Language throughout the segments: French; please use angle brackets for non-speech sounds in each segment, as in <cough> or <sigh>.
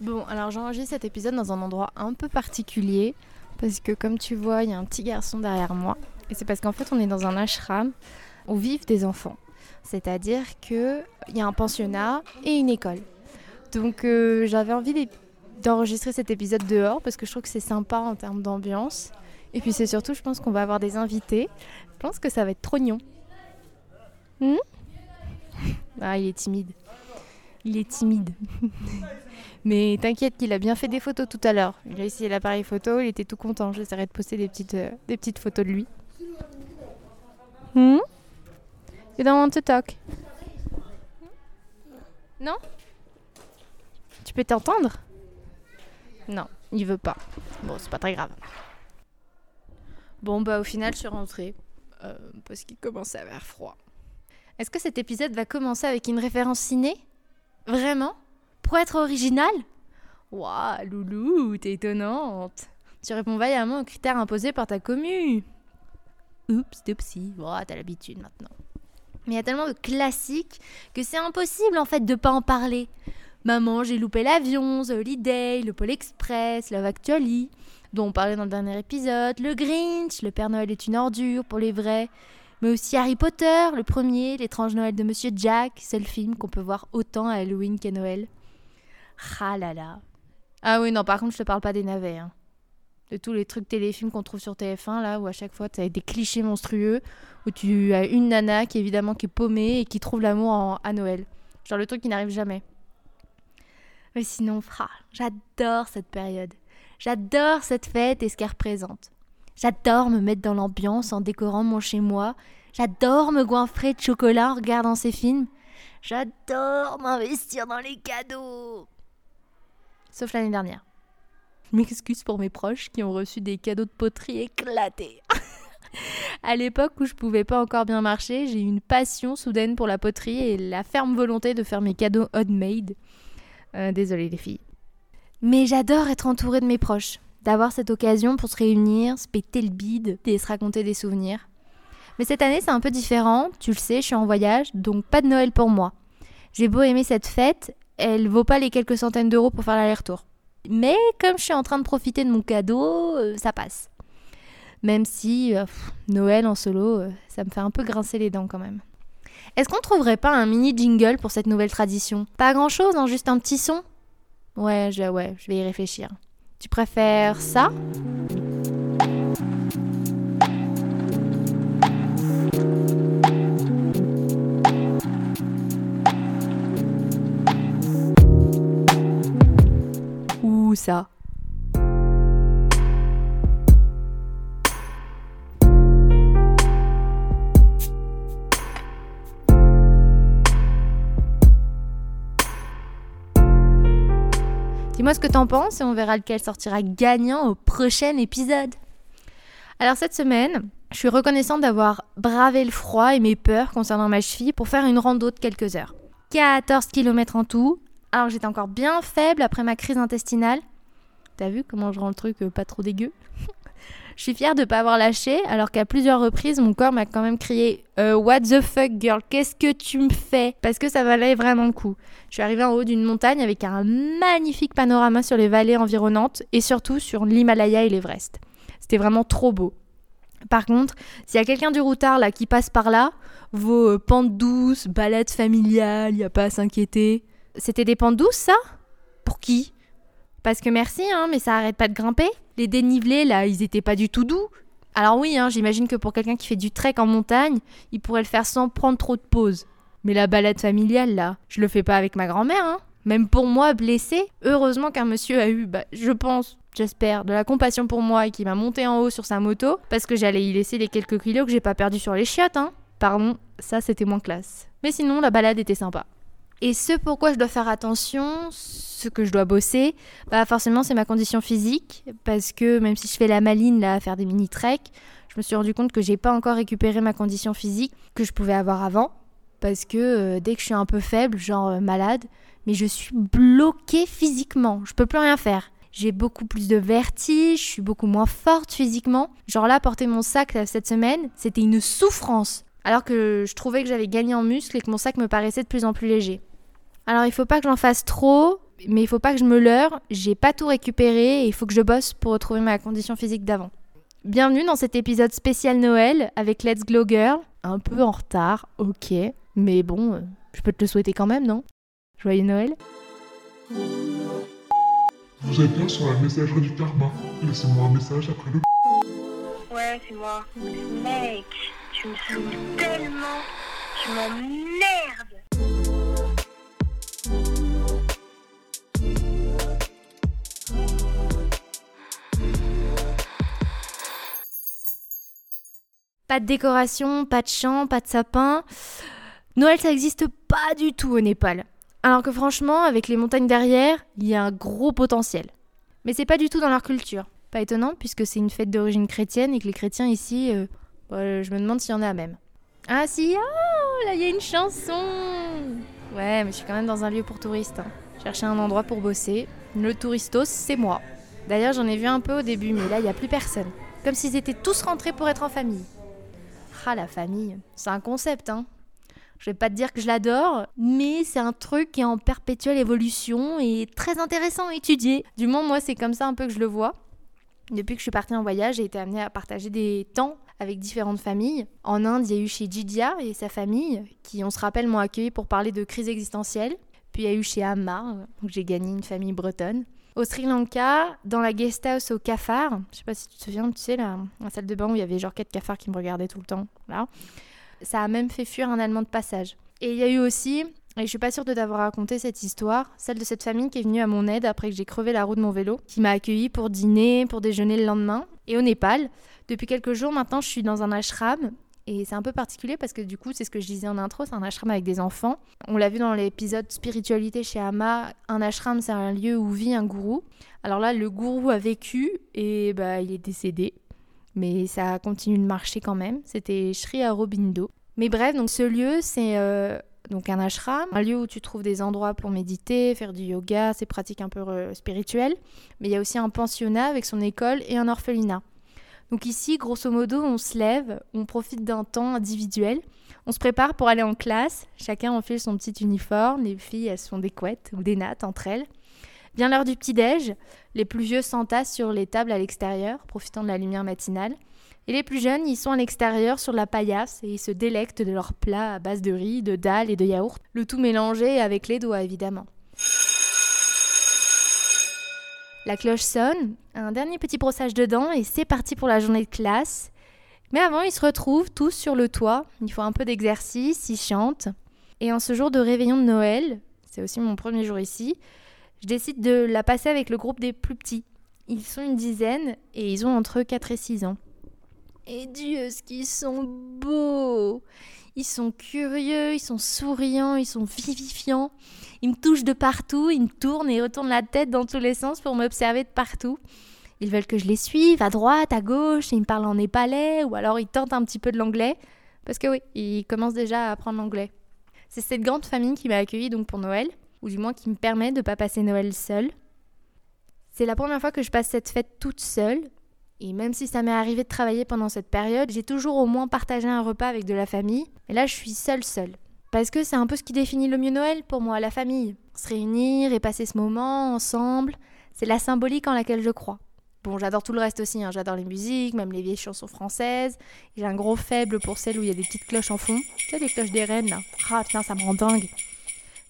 Bon, alors j'enregistre cet épisode dans un endroit un peu particulier parce que comme tu vois, il y a un petit garçon derrière moi. Et c'est parce qu'en fait, on est dans un ashram où vivent des enfants. C'est-à-dire qu'il y a un pensionnat et une école. Donc euh, j'avais envie d'enregistrer cet épisode dehors parce que je trouve que c'est sympa en termes d'ambiance. Et puis c'est surtout, je pense qu'on va avoir des invités. Je pense que ça va être trop mignon. Hmm? Ah, il est timide. Il est timide. <laughs> Mais t'inquiète qu'il a bien fait des photos tout à l'heure. Il a essayé l'appareil photo, il était tout content. J'essaierai de poster des petites, euh, des petites photos de lui. Hmm? You don't want to talk? Non? Tu peux t'entendre? Non, il veut pas. Bon, c'est pas très grave. Bon, bah au final, je suis rentrée. Euh, parce qu'il commençait à faire froid. Est-ce que cet épisode va commencer avec une référence ciné? Vraiment? Pour être original? Waouh, loulou, t'es étonnante. Tu réponds vaillamment aux critères imposés par ta commu. Oups, oupsie. Waouh, t'as l'habitude maintenant. Mais il y a tellement de classiques que c'est impossible en fait de pas en parler. Maman, j'ai loupé l'avion, The Holiday, le Pôle Express, Love Actually, dont on parlait dans le dernier épisode, le Grinch, le Père Noël est une ordure pour les vrais, mais aussi Harry Potter, le premier, L'étrange Noël de Monsieur Jack, le film qu'on peut voir autant à Halloween qu'à Noël. Ah là là. Ah oui, non, par contre, je te parle pas des navets. Hein. De tous les trucs téléfilms qu'on trouve sur TF1, là, où à chaque fois, tu as des clichés monstrueux, où tu as une nana qui, évidemment, qui est paumée et qui trouve l'amour à Noël. Genre le truc qui n'arrive jamais. Mais sinon, fra, j'adore cette période. J'adore cette fête et ce qu'elle représente. J'adore me mettre dans l'ambiance en décorant mon chez-moi. J'adore me goinfrer de chocolat en regardant ces films. J'adore m'investir dans les cadeaux. Sauf l'année dernière. Je m'excuse pour mes proches qui ont reçu des cadeaux de poterie éclatés. <laughs> à l'époque où je pouvais pas encore bien marcher, j'ai eu une passion soudaine pour la poterie et la ferme volonté de faire mes cadeaux handmade. Euh, désolée les filles. Mais j'adore être entourée de mes proches d'avoir cette occasion pour se réunir, se péter le bide et se raconter des souvenirs. Mais cette année, c'est un peu différent. Tu le sais, je suis en voyage, donc pas de Noël pour moi. J'ai beau aimer cette fête, elle vaut pas les quelques centaines d'euros pour faire l'aller-retour. Mais comme je suis en train de profiter de mon cadeau, euh, ça passe. Même si euh, Noël en solo, euh, ça me fait un peu grincer les dents quand même. Est-ce qu'on trouverait pas un mini jingle pour cette nouvelle tradition? Pas grand chose, hein, juste un petit son? Ouais, ouais, je vais y réfléchir. Tu préfères ça? Ou ça? Dis-moi ce que t'en penses et on verra lequel sortira gagnant au prochain épisode. Alors cette semaine, je suis reconnaissante d'avoir bravé le froid et mes peurs concernant ma cheville pour faire une rando de quelques heures. 14 km en tout. Alors j'étais encore bien faible après ma crise intestinale. T'as vu comment je rends le truc euh, pas trop dégueu? Je suis fière de ne pas avoir lâché, alors qu'à plusieurs reprises, mon corps m'a quand même crié euh, What the fuck, girl Qu'est-ce que tu me fais? Parce que ça valait vraiment le coup. Je suis arrivée en haut d'une montagne avec un magnifique panorama sur les vallées environnantes et surtout sur l'Himalaya et l'Everest. C'était vraiment trop beau. Par contre, s'il y a quelqu'un du routard là qui passe par là, vos euh, pentes douces, balades familiales, il n'y a pas à s'inquiéter. C'était des pentes douces ça? Pour qui? Parce que merci, hein, mais ça arrête pas de grimper les dénivelés, là, ils étaient pas du tout doux. Alors oui, hein, j'imagine que pour quelqu'un qui fait du trek en montagne, il pourrait le faire sans prendre trop de pauses. Mais la balade familiale, là, je le fais pas avec ma grand-mère, hein. Même pour moi, blessée, heureusement qu'un monsieur a eu, bah, je pense, j'espère, de la compassion pour moi et qui m'a monté en haut sur sa moto, parce que j'allais y laisser les quelques kilos que j'ai pas perdus sur les chiottes, hein. Pardon, ça c'était moins classe. Mais sinon, la balade était sympa. Et ce pourquoi je dois faire attention, ce que je dois bosser, bah forcément c'est ma condition physique, parce que même si je fais la maline là à faire des mini treks, je me suis rendu compte que j'ai pas encore récupéré ma condition physique que je pouvais avoir avant, parce que euh, dès que je suis un peu faible, genre euh, malade, mais je suis bloquée physiquement, je peux plus rien faire. J'ai beaucoup plus de vertige, je suis beaucoup moins forte physiquement. Genre là, porter mon sac cette semaine, c'était une souffrance alors que je trouvais que j'avais gagné en muscle et que mon sac me paraissait de plus en plus léger. Alors il faut pas que j'en fasse trop, Mais il faut pas que je me leurre, j'ai pas tout récupéré et il faut que je bosse pour retrouver ma condition physique d'avant. Bienvenue dans cet épisode spécial Noël avec Let's Glow Girl. Un peu en retard, ok, mais bon, euh, je peux te le souhaiter quand même, non? Joyeux Noël Vous êtes bien sur la messagerie du karma. Laissez-moi un message après le. Ouais, c'est moi. Mec, Pas de décoration, pas de chant, pas de sapin. Noël, ça n'existe pas du tout au Népal. Alors que franchement, avec les montagnes derrière, il y a un gros potentiel. Mais c'est pas du tout dans leur culture. Pas étonnant, puisque c'est une fête d'origine chrétienne et que les chrétiens ici, euh, bah, je me demande s'il y en a même. Ah si, oh, là il y a une chanson Ouais, mais je suis quand même dans un lieu pour touristes. hein. Chercher un endroit pour bosser. Le touristos, c'est moi. D'ailleurs, j'en ai vu un peu au début, mais là, il n'y a plus personne. Comme s'ils étaient tous rentrés pour être en famille. Ah, la famille, c'est un concept, hein. Je vais pas te dire que je l'adore, mais c'est un truc qui est en perpétuelle évolution et très intéressant à étudier. Du moins, moi, c'est comme ça un peu que je le vois. Depuis que je suis partie en voyage, j'ai été amenée à partager des temps avec différentes familles. En Inde, il y a eu chez Jidia et sa famille, qui, on se rappelle, m'ont accueilli pour parler de crise existentielle. Puis il y a eu chez Ammar, donc j'ai gagné une famille bretonne. Au Sri Lanka, dans la guest house au cafard, je sais pas si tu te souviens, tu sais, la, la salle de bain où il y avait genre quatre cafards qui me regardaient tout le temps, là. Ça a même fait fuir un Allemand de passage. Et il y a eu aussi, et je suis pas sûre de t'avoir raconté cette histoire, celle de cette famille qui est venue à mon aide après que j'ai crevé la roue de mon vélo, qui m'a accueilli pour dîner, pour déjeuner le lendemain. Et au Népal, depuis quelques jours maintenant, je suis dans un ashram. Et c'est un peu particulier parce que du coup, c'est ce que je disais en intro, c'est un ashram avec des enfants. On l'a vu dans l'épisode spiritualité chez Ama, un ashram c'est un lieu où vit un gourou. Alors là, le gourou a vécu et bah il est décédé mais ça continue de marcher quand même. C'était Sri Aurobindo. Mais bref, donc ce lieu, c'est euh, donc un ashram, un lieu où tu trouves des endroits pour méditer, faire du yoga, ces pratiques un peu euh, spirituelles. Mais il y a aussi un pensionnat avec son école et un orphelinat. Donc ici, grosso modo, on se lève, on profite d'un temps individuel, on se prépare pour aller en classe, chacun enfile son petit uniforme, les filles elles sont des couettes ou des nattes entre elles. Vient l'heure du petit-déj, les plus vieux s'entassent sur les tables à l'extérieur, profitant de la lumière matinale. Et les plus jeunes, ils sont à l'extérieur sur la paillasse et ils se délectent de leurs plats à base de riz, de dalle et de yaourt, le tout mélangé avec les doigts évidemment. La cloche sonne, un dernier petit brossage de dents et c'est parti pour la journée de classe. Mais avant, ils se retrouvent tous sur le toit, il faut un peu d'exercice, ils chantent. Et en ce jour de réveillon de Noël, c'est aussi mon premier jour ici, je décide de la passer avec le groupe des plus petits. Ils sont une dizaine et ils ont entre 4 et 6 ans. Et Dieu, ce qu'ils sont beaux Ils sont curieux, ils sont souriants, ils sont vivifiants. Ils me touchent de partout, ils me tournent et retournent la tête dans tous les sens pour m'observer de partout. Ils veulent que je les suive à droite, à gauche, ils me parlent en népalais ou alors ils tentent un petit peu de l'anglais. Parce que oui, ils commencent déjà à apprendre l'anglais. C'est cette grande famille qui m'a accueillie donc pour Noël ou du moins qui me permet de ne pas passer Noël seule. C'est la première fois que je passe cette fête toute seule, et même si ça m'est arrivé de travailler pendant cette période, j'ai toujours au moins partagé un repas avec de la famille, et là je suis seule seule. Parce que c'est un peu ce qui définit le mieux Noël pour moi, la famille. Se réunir et passer ce moment ensemble, c'est la symbolique en laquelle je crois. Bon, j'adore tout le reste aussi, hein. j'adore les musiques, même les vieilles chansons françaises. J'ai un gros faible pour celles où il y a des petites cloches en fond. Tu sais, les cloches des reines là. Ah putain, ça me rend dingue.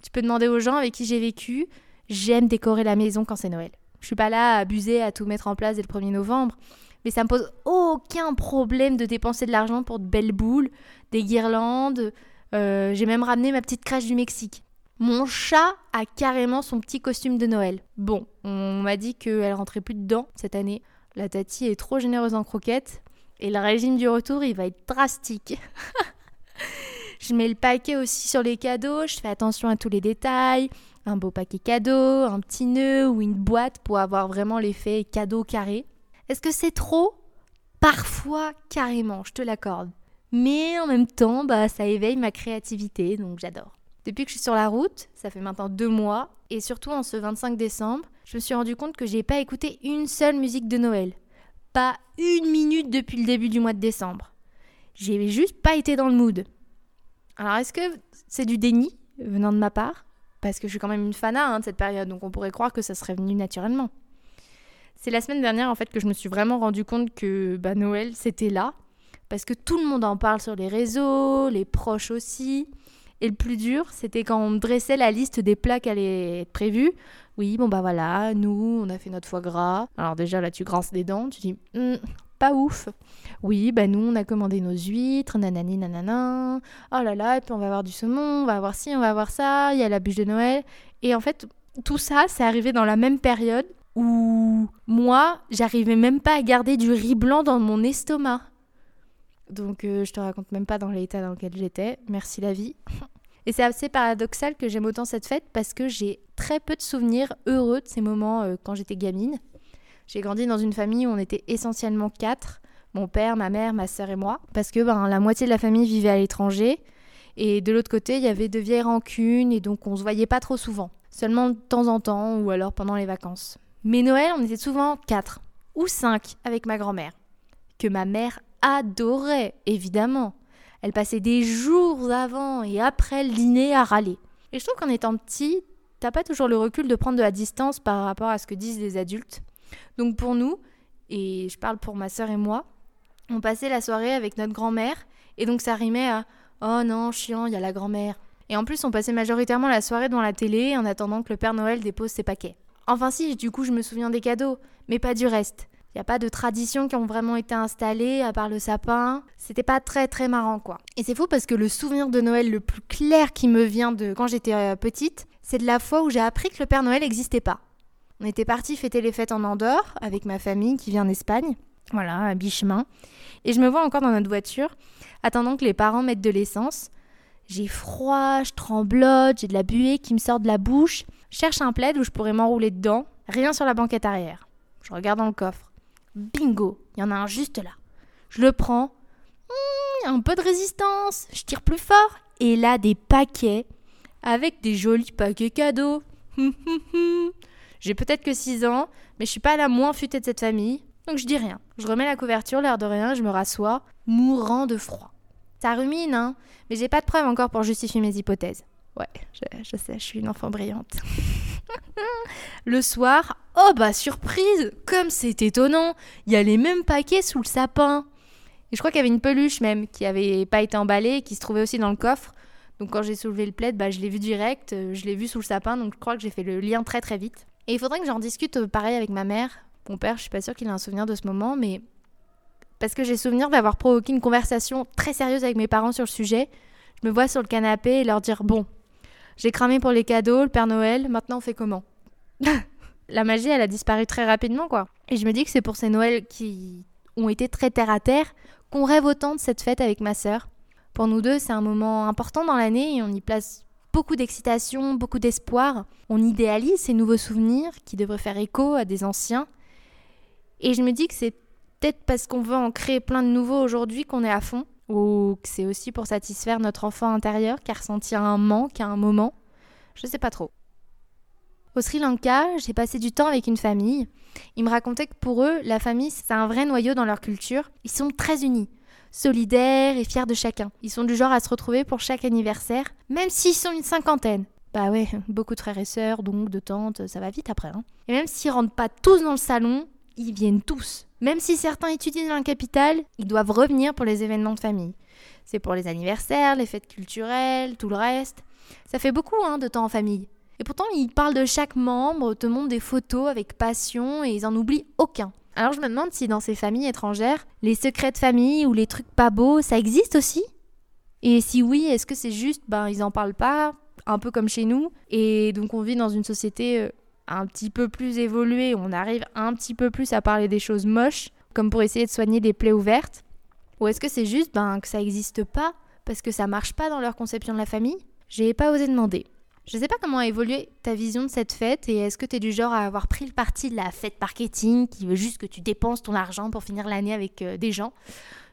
Tu peux demander aux gens avec qui j'ai vécu. J'aime décorer la maison quand c'est Noël. Je suis pas là à abuser, à tout mettre en place dès le 1er novembre. Mais ça me pose aucun problème de dépenser de l'argent pour de belles boules, des guirlandes. Euh, j'ai même ramené ma petite crèche du Mexique. Mon chat a carrément son petit costume de Noël. Bon, on m'a dit qu'elle rentrait plus dedans cette année. La tati est trop généreuse en croquettes. Et le régime du retour, il va être drastique. <laughs> Je mets le paquet aussi sur les cadeaux, je fais attention à tous les détails. Un beau paquet cadeau, un petit nœud ou une boîte pour avoir vraiment l'effet cadeau carré. Est-ce que c'est trop? Parfois, carrément, je te l'accorde. Mais en même temps, bah, ça éveille ma créativité, donc j'adore. Depuis que je suis sur la route, ça fait maintenant deux mois, et surtout en ce 25 décembre, je me suis rendu compte que j'ai pas écouté une seule musique de Noël. Pas une minute depuis le début du mois de décembre. J'ai juste pas été dans le mood. Alors est-ce que c'est du déni venant de ma part? Parce que je suis quand même une fana hein, de cette période, donc on pourrait croire que ça serait venu naturellement. C'est la semaine dernière en fait que je me suis vraiment rendu compte que bah, Noël c'était là, parce que tout le monde en parle sur les réseaux, les proches aussi. Et le plus dur, c'était quand on dressait la liste des plats qui allaient être prévus. Oui, bon bah voilà, nous, on a fait notre foie gras. Alors déjà là, tu grinces des dents, tu dis, Hum, pas ouf. Oui, bah nous, on a commandé nos huîtres, nanani, nanana. Oh là là, et puis on va avoir du saumon, on va avoir ci, on va avoir ça, il y a la bûche de Noël. Et en fait, tout ça, c'est arrivé dans la même période où moi, j'arrivais même pas à garder du riz blanc dans mon estomac. Donc euh, je te raconte même pas dans l'état dans lequel j'étais. Merci la vie. Et c'est assez paradoxal que j'aime autant cette fête parce que j'ai très peu de souvenirs heureux de ces moments euh, quand j'étais gamine. J'ai grandi dans une famille où on était essentiellement quatre, mon père, ma mère, ma sœur et moi, parce que ben, la moitié de la famille vivait à l'étranger. Et de l'autre côté, il y avait de vieilles rancunes et donc on se voyait pas trop souvent. Seulement de temps en temps ou alors pendant les vacances. Mais Noël, on était souvent quatre ou cinq avec ma grand-mère, que ma mère adorait, évidemment. Elle passait des jours avant et après le à râler. Et je trouve qu'en étant petit, t'as pas toujours le recul de prendre de la distance par rapport à ce que disent les adultes. Donc pour nous, et je parle pour ma sœur et moi, on passait la soirée avec notre grand-mère, et donc ça rimait à Oh non, chiant, il y a la grand-mère. Et en plus, on passait majoritairement la soirée devant la télé en attendant que le Père Noël dépose ses paquets. Enfin si, du coup, je me souviens des cadeaux, mais pas du reste. Il n'y a pas de traditions qui ont vraiment été installées, à part le sapin. C'était pas très très marrant quoi. Et c'est fou parce que le souvenir de Noël le plus clair qui me vient de quand j'étais euh, petite, c'est de la fois où j'ai appris que le Père Noël n'existait pas. On était parti fêter les fêtes en Andorre avec ma famille qui vient d'Espagne. Voilà, à Bichemin. Et je me vois encore dans notre voiture, attendant que les parents mettent de l'essence. J'ai froid, je tremblote, j'ai de la buée qui me sort de la bouche. Je cherche un plaid où je pourrais m'enrouler dedans. Rien sur la banquette arrière. Je regarde dans le coffre. Bingo, il y en a un juste là. Je le prends. Mmh, un peu de résistance. Je tire plus fort. Et là, des paquets avec des jolis paquets cadeaux. J'ai peut-être que 6 ans, mais je suis pas la moins futée de cette famille. Donc je dis rien. Je remets la couverture, l'air de rien, je me rassois, mourant de froid. Ça rumine, hein, mais j'ai pas de preuves encore pour justifier mes hypothèses. Ouais, je, je sais, je suis une enfant brillante. <laughs> le soir, oh bah surprise, comme c'est étonnant, il y a les mêmes paquets sous le sapin. Et je crois qu'il y avait une peluche même qui avait pas été emballée, qui se trouvait aussi dans le coffre. Donc quand j'ai soulevé le plaid, bah, je l'ai vu direct, euh, je l'ai vu sous le sapin, donc je crois que j'ai fait le lien très très vite. Et il faudrait que j'en discute euh, pareil avec ma mère. Mon père, je suis pas sûre qu'il a un souvenir de ce moment, mais parce que j'ai souvenir d'avoir provoqué une conversation très sérieuse avec mes parents sur le sujet. Je me vois sur le canapé et leur dire bon, j'ai cramé pour les cadeaux, le Père Noël, maintenant on fait comment? <laughs> La magie, elle a disparu très rapidement, quoi. Et je me dis que c'est pour ces Noëls qui ont été très terre à terre qu'on rêve autant de cette fête avec ma sœur. Pour nous deux, c'est un moment important dans l'année et on y place beaucoup d'excitation, beaucoup d'espoir. On idéalise ces nouveaux souvenirs qui devraient faire écho à des anciens. Et je me dis que c'est peut-être parce qu'on veut en créer plein de nouveaux aujourd'hui qu'on est à fond, ou que c'est aussi pour satisfaire notre enfant intérieur qui a ressenti un manque à un moment. Je sais pas trop. Au Sri Lanka, j'ai passé du temps avec une famille. Ils me racontaient que pour eux, la famille, c'est un vrai noyau dans leur culture. Ils sont très unis, solidaires et fiers de chacun. Ils sont du genre à se retrouver pour chaque anniversaire, même s'ils sont une cinquantaine. Bah ouais, beaucoup de frères et sœurs, donc de tantes, ça va vite après. Hein. Et même s'ils rentrent pas tous dans le salon, ils viennent tous. Même si certains étudient dans la capitale, ils doivent revenir pour les événements de famille. C'est pour les anniversaires, les fêtes culturelles, tout le reste. Ça fait beaucoup hein, de temps en famille. Et pourtant, ils parlent de chaque membre, te montrent des photos avec passion et ils en oublient aucun. Alors je me demande si dans ces familles étrangères, les secrets de famille ou les trucs pas beaux, ça existe aussi? Et si oui, est-ce que c'est juste, ben ils en parlent pas, un peu comme chez nous, et donc on vit dans une société euh, un petit peu plus évoluée, on arrive un petit peu plus à parler des choses moches, comme pour essayer de soigner des plaies ouvertes? Ou est-ce que c'est juste ben, que ça n'existe pas, parce que ça marche pas dans leur conception de la famille? J'ai pas osé demander. Je sais pas comment a évolué ta vision de cette fête et est-ce que tu es du genre à avoir pris le parti de la fête marketing qui veut juste que tu dépenses ton argent pour finir l'année avec euh, des gens?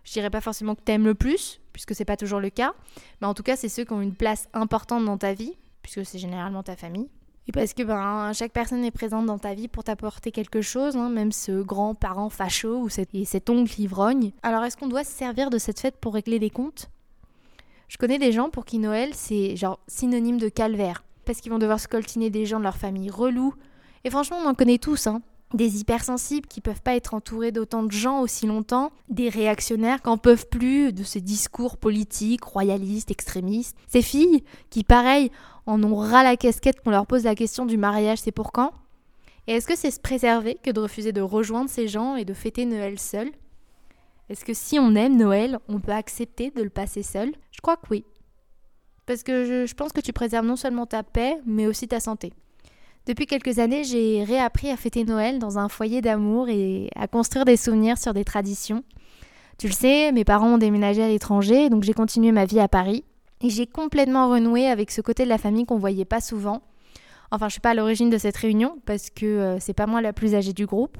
Je dirais pas forcément que t'aimes le plus, puisque c'est pas toujours le cas, mais en tout cas, c'est ceux qui ont une place importante dans ta vie, puisque c'est généralement ta famille. Et parce que ben, chaque personne est présente dans ta vie pour t'apporter quelque chose, hein, même ce grand-parent facho ou et cet oncle ivrogne. Alors est-ce qu'on doit se servir de cette fête pour régler des comptes? Je connais des gens pour qui Noël c'est genre synonyme de calvaire. parce qu'ils vont devoir scoltiner des gens de leur famille relous. Et franchement, on en connaît tous, hein. Des hypersensibles qui peuvent pas être entourés d'autant de gens aussi longtemps, des réactionnaires qui en peuvent plus de ces discours politiques, royalistes, extrémistes. Ces filles qui, pareil, en ont ras la casquette qu'on leur pose la question du mariage, c'est pour quand? Et est-ce que c'est se préserver que de refuser de rejoindre ces gens et de fêter Noël seul? Est-ce que si on aime Noël, on peut accepter de le passer seul? Je crois que oui. Parce que je, pense que tu préserves non seulement ta paix, mais aussi ta santé. Depuis quelques années, j'ai réappris à fêter Noël dans un foyer d'amour et à construire des souvenirs sur des traditions. Tu le sais, mes parents ont déménagé à l'étranger, donc j'ai continué ma vie à Paris. Et j'ai complètement renoué avec ce côté de la famille qu'on voyait pas souvent. Enfin, je suis pas à l'origine de cette réunion parce que euh, c'est pas moi la plus âgée du groupe.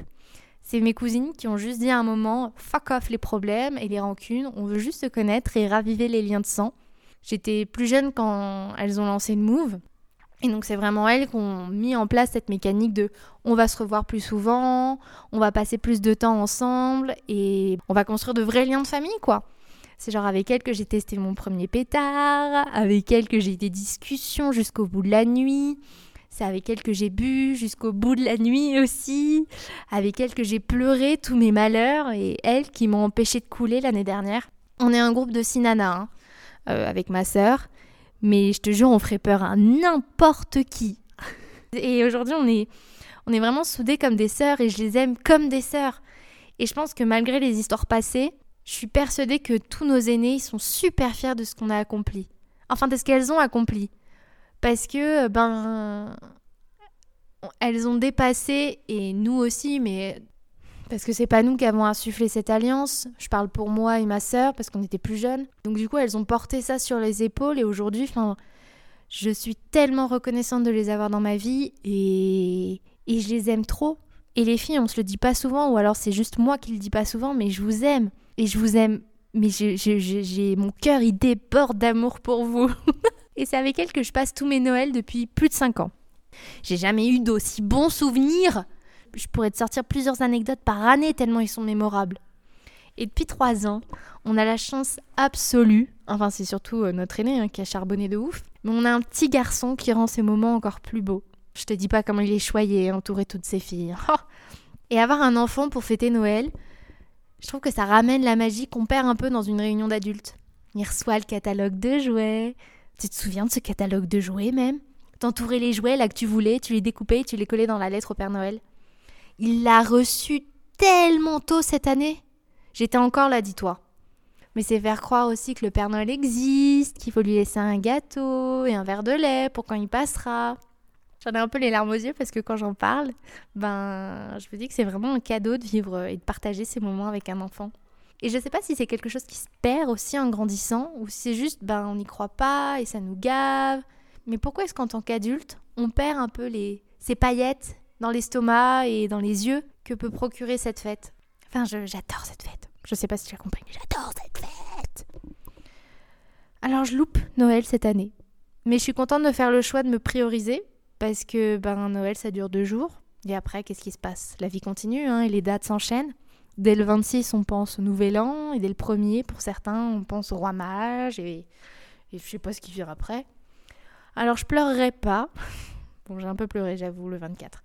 C'est mes cousines qui ont juste dit à un moment fuck off les problèmes et les rancunes, on veut juste se connaître et raviver les liens de sang. J'étais plus jeune quand elles ont lancé le move. Et donc c'est vraiment elles qui ont mis en place cette mécanique de on va se revoir plus souvent, on va passer plus de temps ensemble et on va construire de vrais liens de famille quoi. C'est genre avec elles que j'ai testé mon premier pétard, avec elles que j'ai eu des discussions jusqu'au bout de la nuit. C'est avec elles que j'ai bu jusqu'au bout de la nuit aussi. Avec elles que j'ai pleuré tous mes malheurs et elles qui m'ont empêché de couler l'année dernière. On est un groupe de six nanas hein, euh, avec ma sœur. Mais je te jure, on ferait peur à n'importe qui. <laughs> Et aujourd'hui, on est, on est vraiment soudés comme des sœurs et je les aime comme des sœurs. Et je pense que malgré les histoires passées, je suis persuadée que tous nos aînés sont super fiers de ce qu'on a accompli. Enfin, de ce qu'elles ont accompli. Parce que, ben. Elles ont dépassé, et nous aussi, mais. Parce que c'est pas nous qui avons insufflé cette alliance. Je parle pour moi et ma sœur, parce qu'on était plus jeunes. Donc, du coup, elles ont porté ça sur les épaules, et aujourd'hui, enfin. Je suis tellement reconnaissante de les avoir dans ma vie, et. Et je les aime trop. Et les filles, on se le dit pas souvent, ou alors c'est juste moi qui le dis pas souvent, mais je vous aime. Et je vous aime. Mais j'ai, mon cœur, il déborde d'amour pour vous. <laughs> et c'est avec elle que je passe tous mes Noëls depuis plus de 5 ans. J'ai jamais eu d'aussi bons souvenirs. Je pourrais te sortir plusieurs anecdotes par année tellement ils sont mémorables. Et depuis 3 ans, on a la chance absolue, enfin c'est surtout euh, notre aîné hein, qui a charbonné de ouf, mais on a un petit garçon qui rend ces moments encore plus beaux. Je te dis pas comment il est choyé, entouré de toutes ses filles. <laughs> Et avoir un enfant pour fêter Noël, je trouve que ça ramène la magie qu'on perd un peu dans une réunion d'adultes. Il reçoit le catalogue de jouets. Tu te souviens de ce catalogue de jouets même? T'entourais les jouets là que tu voulais, tu les découpais tu les collais dans la lettre au Père Noël. Il l'a reçu tellement tôt cette année. J'étais encore là, dis-toi. Mais c'est faire croire aussi que le Père Noël existe, qu'il faut lui laisser un gâteau et un verre de lait pour quand il passera. J'en ai un peu les larmes aux yeux parce que quand j'en parle, ben, je me dis que c'est vraiment un cadeau de vivre et de partager ces moments avec un enfant. Et je sais pas si c'est quelque chose qui se perd aussi en grandissant ou si c'est juste, ben, on n'y croit pas et ça nous gave. Mais pourquoi est-ce qu'en tant qu'adulte, on perd un peu les, ces paillettes dans l'estomac et dans les yeux que peut procurer cette fête? Enfin, j'adore cette fête. Je sais pas si tu as compris, j'adore cette fête. Alors je loupe Noël cette année. Mais je suis contente de faire le choix de me prioriser parce que ben, Noël, ça dure deux jours. Et après, qu'est-ce qui se passe? La vie continue hein, et les dates s'enchaînent. Dès le 26, on pense au Nouvel An, et dès le 1er, pour certains, on pense au Roi Mage, et, et je sais pas ce qui vient après. Alors, je pleurerai pas. <laughs> Bon, j'ai un peu pleuré, j'avoue, le 24.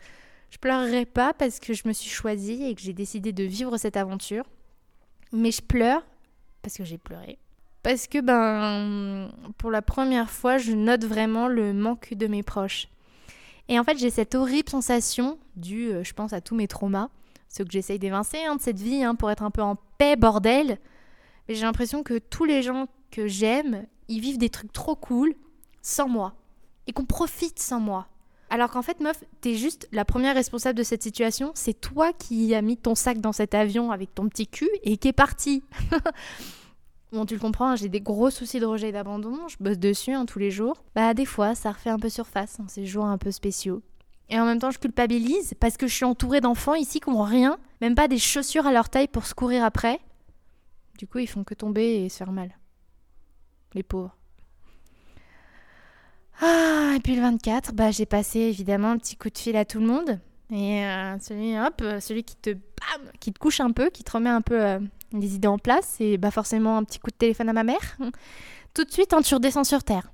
Je pleurerai pas parce que je me suis choisie et que j'ai décidé de vivre cette aventure. Mais je pleure parce que j'ai pleuré. Parce que, ben, pour la première fois, je note vraiment le manque de mes proches. Et en fait, j'ai cette horrible sensation, due, euh, je pense, à tous mes traumas, ceux que j'essaye d'évincer hein, de cette vie, hein, pour être un peu en paix, bordel. Mais j'ai l'impression que tous les gens que j'aime, ils vivent des trucs trop cool sans moi. Et qu'on profite sans moi. Alors qu'en fait, meuf, t'es juste la première responsable de cette situation. C'est toi qui as mis ton sac dans cet avion avec ton petit cul et qui est parti. <laughs> Bon, tu le comprends, hein, j'ai des gros soucis de rejet et d'abandon, je bosse dessus tous les jours. Bah, des fois, ça refait un peu surface, ces jours un peu spéciaux. Et en même temps, je culpabilise parce que je suis entourée d'enfants ici qui n'ont rien, même pas des chaussures à leur taille pour se courir après. Du coup, ils font que tomber et se faire mal. Les pauvres. Ah, et puis le 24, bah, j'ai passé évidemment un petit coup de fil à tout le monde. Et euh, celui, hop, celui qui te, bam, qui te couche un peu, qui te remet un peu euh, les idées en place, et bah forcément un petit coup de téléphone à ma mère. <laughs> Tout de suite, hein, tu redescends sur terre.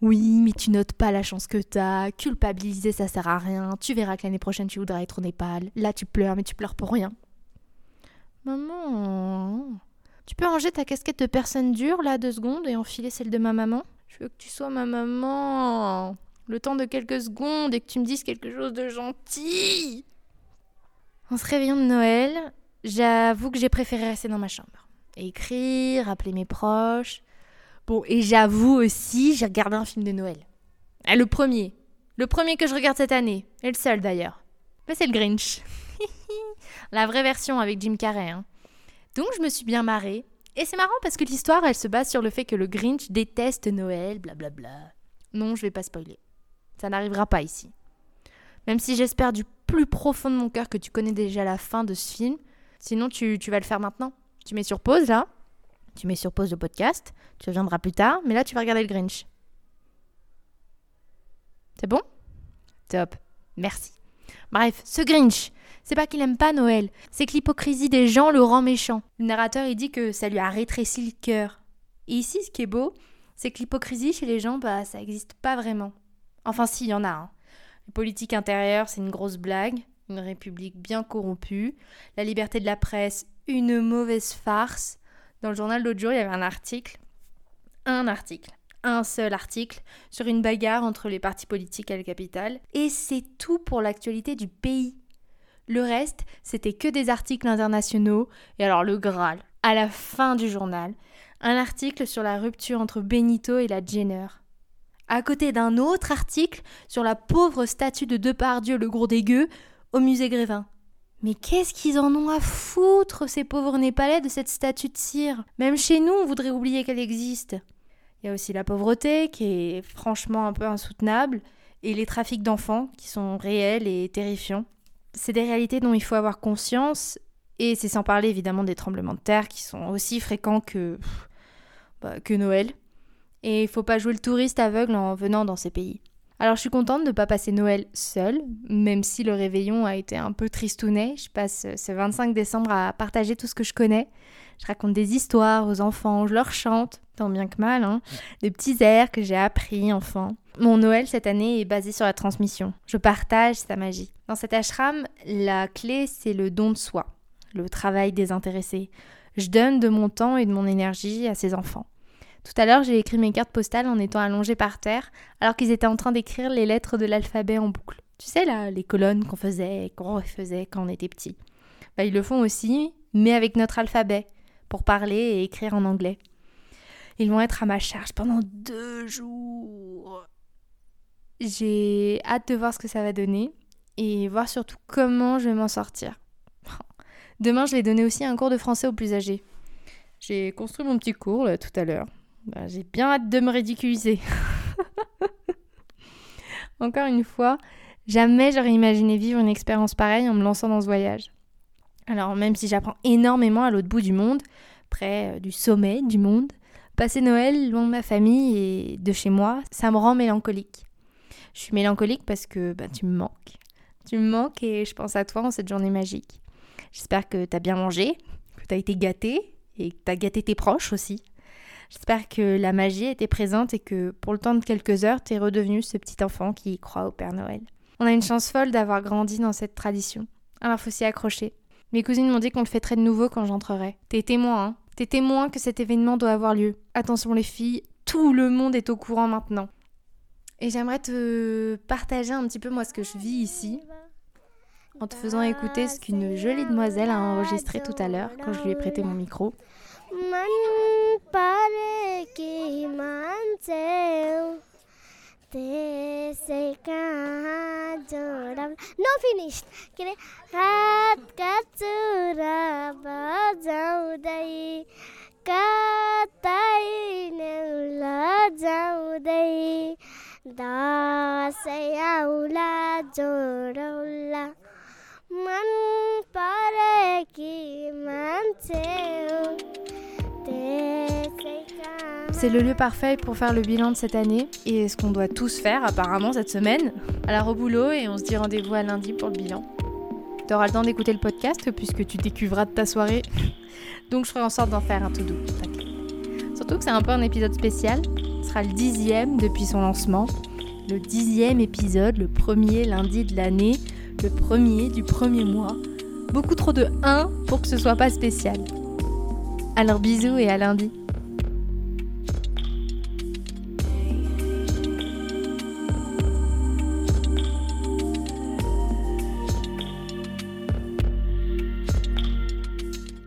Oui, mais tu notes pas la chance que t'as, culpabiliser ça sert à rien, tu verras que l'année prochaine tu voudras être au Népal, là tu pleures mais tu pleures pour rien. Maman, tu peux ranger ta casquette de personne dure là deux secondes et enfiler celle de ma maman? Je veux que tu sois ma maman. Le temps de quelques secondes et que tu me dises quelque chose de gentil. En se réveillant de Noël, j'avoue que j'ai préféré rester dans ma chambre. Écrire, appeler mes proches. Et j'avoue aussi, j'ai regardé un film de Noël. Ah, le premier. Le premier que je regarde cette année. Et le seul d'ailleurs. Mais c'est le Grinch. <laughs> La vraie version avec Jim Carrey. hein. Donc je me suis bien marrée. Et c'est marrant parce que l'histoire, elle se base sur le fait que le Grinch déteste Noël, blablabla. Non, je vais pas spoiler. Ça n'arrivera pas ici. Même si j'espère du plus profond de mon cœur que tu connais déjà la fin de ce film. Sinon, tu, tu vas le faire maintenant. Tu mets sur pause là. Tu mets sur pause le podcast. Tu reviendras plus tard. Mais là, tu vas regarder le Grinch. C'est bon? Top. Merci. Bref, ce Grinch, c'est pas qu'il aime pas Noël, c'est que l'hypocrisie des gens le rend méchant. Le narrateur, il dit que ça lui a rétréci le cœur. Et ici, ce qui est beau, c'est que l'hypocrisie chez les gens, bah, ça existe pas vraiment. Enfin, si, il y en a. Hein. La politique intérieure, c'est une grosse blague. Une république bien corrompue. La liberté de la presse, une mauvaise farce. Dans le journal l'autre jour, il y avait un article. Un article. Un seul article sur une bagarre entre les partis politiques à la capitale. Et c'est tout pour l'actualité du pays. Le reste, c'était que des articles internationaux. Et alors le Graal, à la fin du journal, un article sur la rupture entre Benito et la Jenner. À côté d'un autre article sur la pauvre statue de Depardieu le gros dégueu au musée Grévin. Mais qu'est-ce qu'ils en ont à foutre, ces pauvres Népalais, de cette statue de cire? Même chez nous, on voudrait oublier qu'elle existe. Il y a aussi la pauvreté, qui est franchement un peu insoutenable, et les trafics d'enfants, qui sont réels et terrifiants. C'est des réalités dont il faut avoir conscience, et c'est sans parler évidemment des tremblements de terre, qui sont aussi fréquents que, bah, que Noël. Et il faut pas jouer le touriste aveugle en venant dans ces pays. Alors je suis contente de ne pas passer Noël seule, même si le réveillon a été un peu tristounet. Je passe ce 25 décembre à partager tout ce que je connais. Je raconte des histoires aux enfants, je leur chante, tant bien que mal, hein, des petits airs que j'ai appris enfant. Mon Noël cette année est basé sur la transmission. Je partage sa magie. Dans cet ashram, la clé c'est le don de soi, le travail désintéressé. Je donne de mon temps et de mon énergie à ces enfants. Tout à l'heure, j'ai écrit mes cartes postales en étant allongée par terre, alors qu'ils étaient en train d'écrire les lettres de l'alphabet en boucle. Tu sais, là, les colonnes qu'on faisait, qu'on refaisait quand on était petit. Bah, ils le font aussi, mais avec notre alphabet, pour parler et écrire en anglais. Ils vont être à ma charge pendant deux jours. J'ai hâte de voir ce que ça va donner et voir surtout comment je vais m'en sortir. Demain, je vais donner aussi un cours de français aux plus âgés. J'ai construit mon petit cours là, tout à l'heure. Bah, j'ai bien hâte de me ridiculiser. <laughs> Encore une fois, jamais j'aurais imaginé vivre une expérience pareille en me lançant dans ce voyage. Alors même si j'apprends énormément à l'autre bout du monde, près euh, du sommet du monde, passer Noël loin de ma famille et de chez moi, ça me rend mélancolique. Je suis mélancolique parce que bah, tu me manques. Tu me manques et je pense à toi en cette journée magique. J'espère que t'as bien mangé, que t'as été gâté et que t'as gâté tes proches aussi. J'espère que la magie était présente et que pour le temps de quelques heures, t'es redevenu ce petit enfant qui croit au Père Noël. On a une chance folle d'avoir grandi dans cette tradition. Alors faut s'y accrocher. Mes cousines m'ont dit qu'on le fêterait de nouveau quand j'entrerai. T'es témoin, hein T'es témoin que cet événement doit avoir lieu. Attention les filles, tout le monde est au courant maintenant. Et j'aimerais te partager un petit peu moi ce que je vis ici, en te faisant écouter ce qu'une jolie demoiselle a enregistré tout à l'heure quand je lui ai prêté mon micro. परे कि मान्छे त्यसै कहाँ जोडा। No finish के अरे हातका चुरा बजाउँदै कतै लजाउँदै दसैँ आउला जोडौला मन परे C'est le lieu parfait pour faire le bilan de cette année et ce qu'on doit tous faire apparemment cette semaine. Alors au boulot et on se dit rendez-vous à lundi pour le bilan. T'auras le temps d'écouter le podcast puisque tu décuveras de ta soirée. Donc je ferai en sorte d'en faire un tout doux. Surtout que c'est un peu un épisode spécial Ce sera le dixième depuis son lancement. Le dixième épisode, le premier lundi de l'année, le premier du premier mois. Beaucoup trop de 1 pour que ce soit pas spécial. Alors bisous et à lundi.